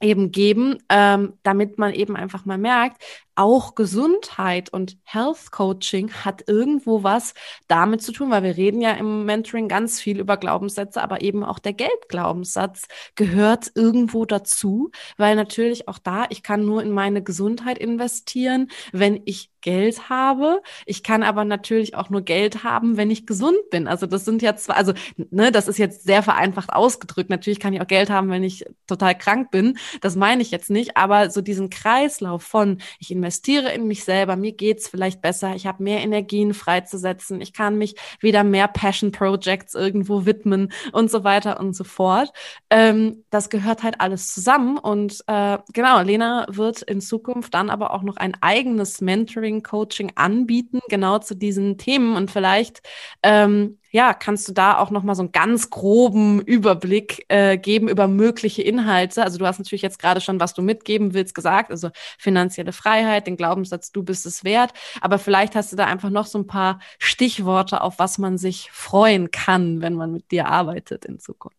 eben geben, ähm, damit man eben einfach mal merkt, auch Gesundheit und Health Coaching hat irgendwo was damit zu tun, weil wir reden ja im Mentoring ganz viel über Glaubenssätze, aber eben auch der Geldglaubenssatz gehört irgendwo dazu, weil natürlich auch da, ich kann nur in meine Gesundheit investieren, wenn ich Geld habe. Ich kann aber natürlich auch nur Geld haben, wenn ich gesund bin. Also das sind ja zwei, also ne, das ist jetzt sehr vereinfacht ausgedrückt. Natürlich kann ich auch Geld haben, wenn ich total krank bin. Das meine ich jetzt nicht, aber so diesen Kreislauf von ich investiere investiere in mich selber, mir geht's vielleicht besser, ich habe mehr Energien freizusetzen, ich kann mich wieder mehr Passion Projects irgendwo widmen und so weiter und so fort. Ähm, das gehört halt alles zusammen. Und äh, genau, Lena wird in Zukunft dann aber auch noch ein eigenes Mentoring-Coaching anbieten, genau zu diesen Themen. Und vielleicht ähm, ja, kannst du da auch nochmal so einen ganz groben Überblick äh, geben über mögliche Inhalte? Also du hast natürlich jetzt gerade schon, was du mitgeben willst, gesagt, also finanzielle Freiheit, den Glaubenssatz, du bist es wert, aber vielleicht hast du da einfach noch so ein paar Stichworte, auf was man sich freuen kann, wenn man mit dir arbeitet in Zukunft.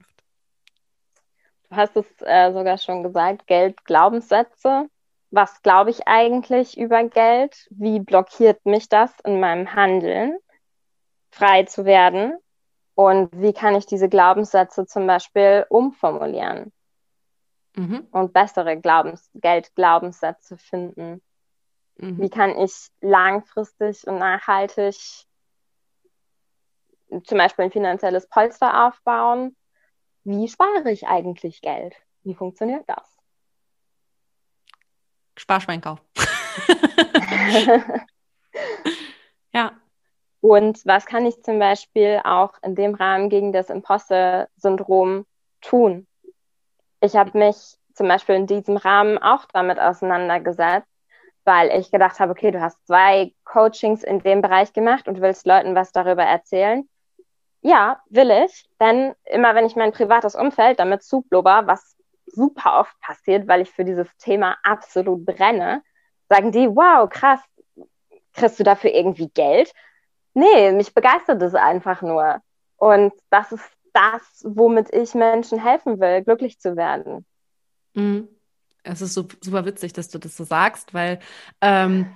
Du hast es äh, sogar schon gesagt, Geld, Glaubenssätze. Was glaube ich eigentlich über Geld? Wie blockiert mich das in meinem Handeln? Frei zu werden? Und wie kann ich diese Glaubenssätze zum Beispiel umformulieren mhm. und bessere Glaubens Geldglaubenssätze finden? Mhm. Wie kann ich langfristig und nachhaltig zum Beispiel ein finanzielles Polster aufbauen? Wie spare ich eigentlich Geld? Wie funktioniert das? Sparschweinkauf. (laughs) (laughs) ja, und was kann ich zum Beispiel auch in dem Rahmen gegen das Imposter-Syndrom tun. Ich habe mich zum Beispiel in diesem Rahmen auch damit auseinandergesetzt, weil ich gedacht habe, okay, du hast zwei Coachings in dem Bereich gemacht und willst Leuten was darüber erzählen. Ja, will ich, denn immer wenn ich mein privates Umfeld damit zublubber, was super oft passiert, weil ich für dieses Thema absolut brenne, sagen die, wow, krass, kriegst du dafür irgendwie Geld? Nee, mich begeistert es einfach nur. Und das ist das, womit ich Menschen helfen will, glücklich zu werden. Mhm. Es ist super witzig, dass du das so sagst, weil ähm,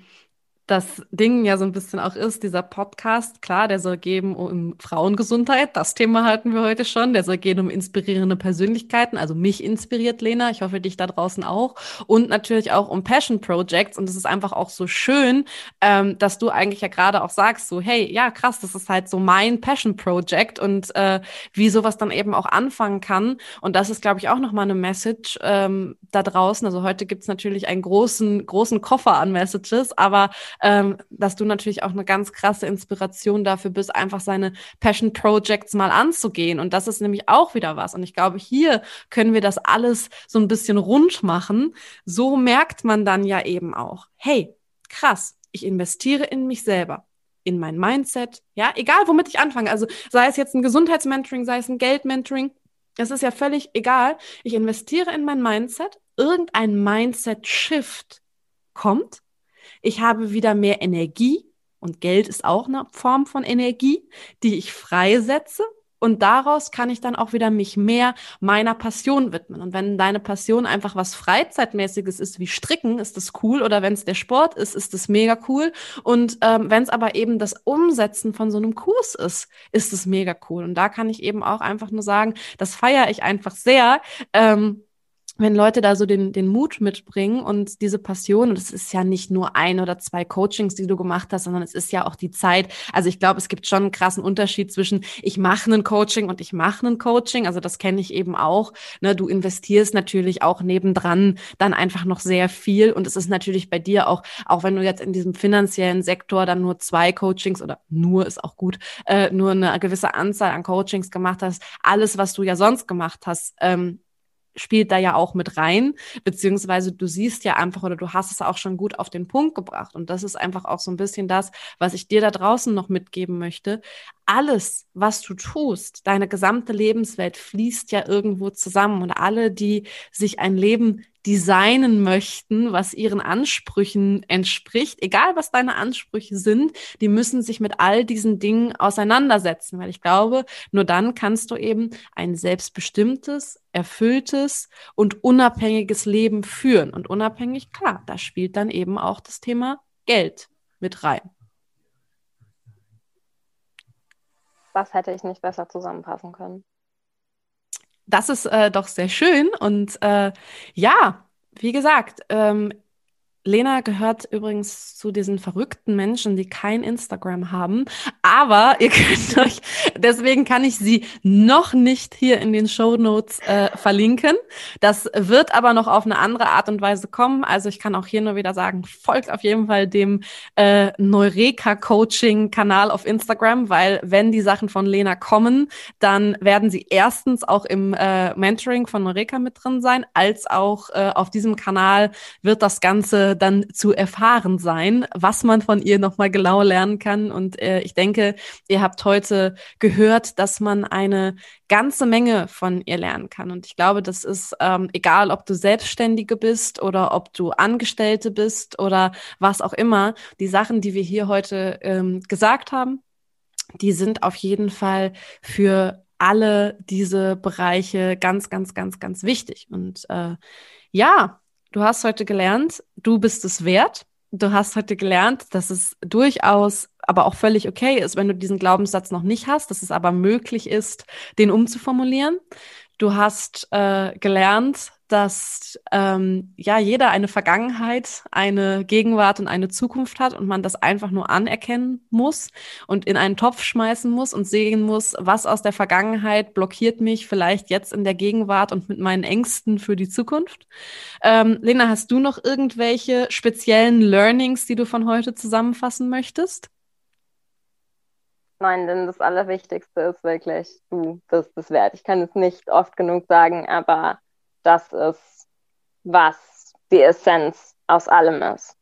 das Ding ja so ein bisschen auch ist, dieser Podcast, klar, der soll geben um Frauengesundheit, das Thema hatten wir heute schon, der soll gehen um inspirierende Persönlichkeiten, also mich inspiriert Lena, ich hoffe dich da draußen auch. Und natürlich auch um Passion Projects. Und es ist einfach auch so schön, ähm, dass du eigentlich ja gerade auch sagst, so hey, ja krass, das ist halt so mein Passion Project und äh, wie sowas dann eben auch anfangen kann. Und das ist, glaube ich, auch nochmal eine Message ähm, da draußen, also heute gibt's natürlich einen großen, großen Koffer an Messages, aber ähm, dass du natürlich auch eine ganz krasse Inspiration dafür bist, einfach seine Passion Projects mal anzugehen. Und das ist nämlich auch wieder was. Und ich glaube, hier können wir das alles so ein bisschen rund machen. So merkt man dann ja eben auch, hey, krass, ich investiere in mich selber in mein Mindset, ja, egal womit ich anfange, also sei es jetzt ein Gesundheitsmentoring, sei es ein Geldmentoring, es ist ja völlig egal. Ich investiere in mein Mindset, irgendein Mindset-Shift kommt ich habe wieder mehr Energie und Geld ist auch eine Form von Energie, die ich freisetze. Und daraus kann ich dann auch wieder mich mehr meiner Passion widmen. Und wenn deine Passion einfach was Freizeitmäßiges ist, wie Stricken, ist das cool. Oder wenn es der Sport ist, ist das mega cool. Und ähm, wenn es aber eben das Umsetzen von so einem Kurs ist, ist es mega cool. Und da kann ich eben auch einfach nur sagen, das feiere ich einfach sehr. Ähm, wenn Leute da so den, den Mut mitbringen und diese Passion, und es ist ja nicht nur ein oder zwei Coachings, die du gemacht hast, sondern es ist ja auch die Zeit. Also ich glaube, es gibt schon einen krassen Unterschied zwischen ich mache einen Coaching und ich mache einen Coaching. Also das kenne ich eben auch. Ne, du investierst natürlich auch nebendran dann einfach noch sehr viel. Und es ist natürlich bei dir auch, auch wenn du jetzt in diesem finanziellen Sektor dann nur zwei Coachings oder nur ist auch gut, äh, nur eine gewisse Anzahl an Coachings gemacht hast, alles, was du ja sonst gemacht hast, ähm, spielt da ja auch mit rein, beziehungsweise du siehst ja einfach oder du hast es auch schon gut auf den Punkt gebracht. Und das ist einfach auch so ein bisschen das, was ich dir da draußen noch mitgeben möchte. Alles, was du tust, deine gesamte Lebenswelt fließt ja irgendwo zusammen und alle, die sich ein Leben designen möchten, was ihren Ansprüchen entspricht, egal was deine Ansprüche sind, die müssen sich mit all diesen Dingen auseinandersetzen, weil ich glaube, nur dann kannst du eben ein selbstbestimmtes, erfülltes und unabhängiges Leben führen. Und unabhängig, klar, da spielt dann eben auch das Thema Geld mit rein. Das hätte ich nicht besser zusammenfassen können das ist äh, doch sehr schön. Und äh, ja, wie gesagt, ähm, Lena gehört übrigens zu diesen verrückten Menschen, die kein Instagram haben. Aber ihr (laughs) könnt euch, deswegen kann ich sie noch nicht hier in den Show Notes äh, verlinken. Das wird aber noch auf eine andere Art und Weise kommen. Also ich kann auch hier nur wieder sagen, folgt auf jeden Fall dem äh, Neureka Coaching Kanal auf Instagram, weil wenn die Sachen von Lena kommen, dann werden sie erstens auch im äh, Mentoring von Neureka mit drin sein, als auch äh, auf diesem Kanal wird das Ganze dann zu erfahren sein, was man von ihr nochmal genau lernen kann. Und äh, ich denke, ihr habt heute gehört, dass man eine ganze Menge von ihr lernen kann. Und ich glaube, das ist ähm, egal, ob du Selbstständige bist oder ob du Angestellte bist oder was auch immer. Die Sachen, die wir hier heute ähm, gesagt haben, die sind auf jeden Fall für alle diese Bereiche ganz, ganz, ganz, ganz wichtig. Und äh, ja, Du hast heute gelernt, du bist es wert. Du hast heute gelernt, dass es durchaus, aber auch völlig okay ist, wenn du diesen Glaubenssatz noch nicht hast, dass es aber möglich ist, den umzuformulieren. Du hast äh, gelernt, dass ähm, ja jeder eine Vergangenheit, eine Gegenwart und eine Zukunft hat und man das einfach nur anerkennen muss und in einen Topf schmeißen muss und sehen muss, was aus der Vergangenheit blockiert mich vielleicht jetzt in der Gegenwart und mit meinen Ängsten für die Zukunft. Ähm, Lena, hast du noch irgendwelche speziellen Learnings, die du von heute zusammenfassen möchtest? Nein, denn das Allerwichtigste ist wirklich, du bist es wert. Ich kann es nicht oft genug sagen, aber das ist, was die Essenz aus allem ist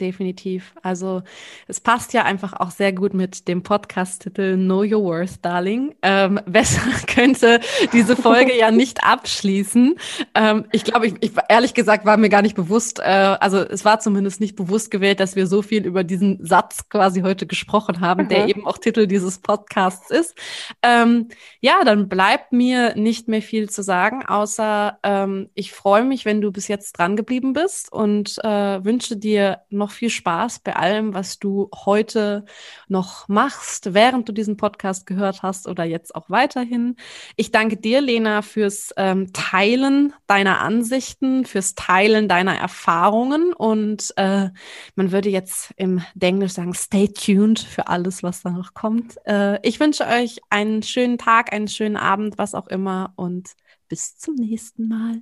definitiv. Also es passt ja einfach auch sehr gut mit dem Podcast-Titel Know Your Worth, Darling. Ähm, (laughs) besser könnte diese Folge ja nicht abschließen. Ähm, ich glaube, ich, ich, ehrlich gesagt war mir gar nicht bewusst, äh, also es war zumindest nicht bewusst gewählt, dass wir so viel über diesen Satz quasi heute gesprochen haben, mhm. der eben auch Titel dieses Podcasts ist. Ähm, ja, dann bleibt mir nicht mehr viel zu sagen, außer ähm, ich freue mich, wenn du bis jetzt dran geblieben bist und äh, wünsche dir noch noch viel Spaß bei allem, was du heute noch machst, während du diesen Podcast gehört hast oder jetzt auch weiterhin. Ich danke dir, Lena, fürs ähm, Teilen deiner Ansichten, fürs Teilen deiner Erfahrungen und äh, man würde jetzt im Englisch sagen, stay tuned für alles, was da noch kommt. Äh, ich wünsche euch einen schönen Tag, einen schönen Abend, was auch immer und bis zum nächsten Mal.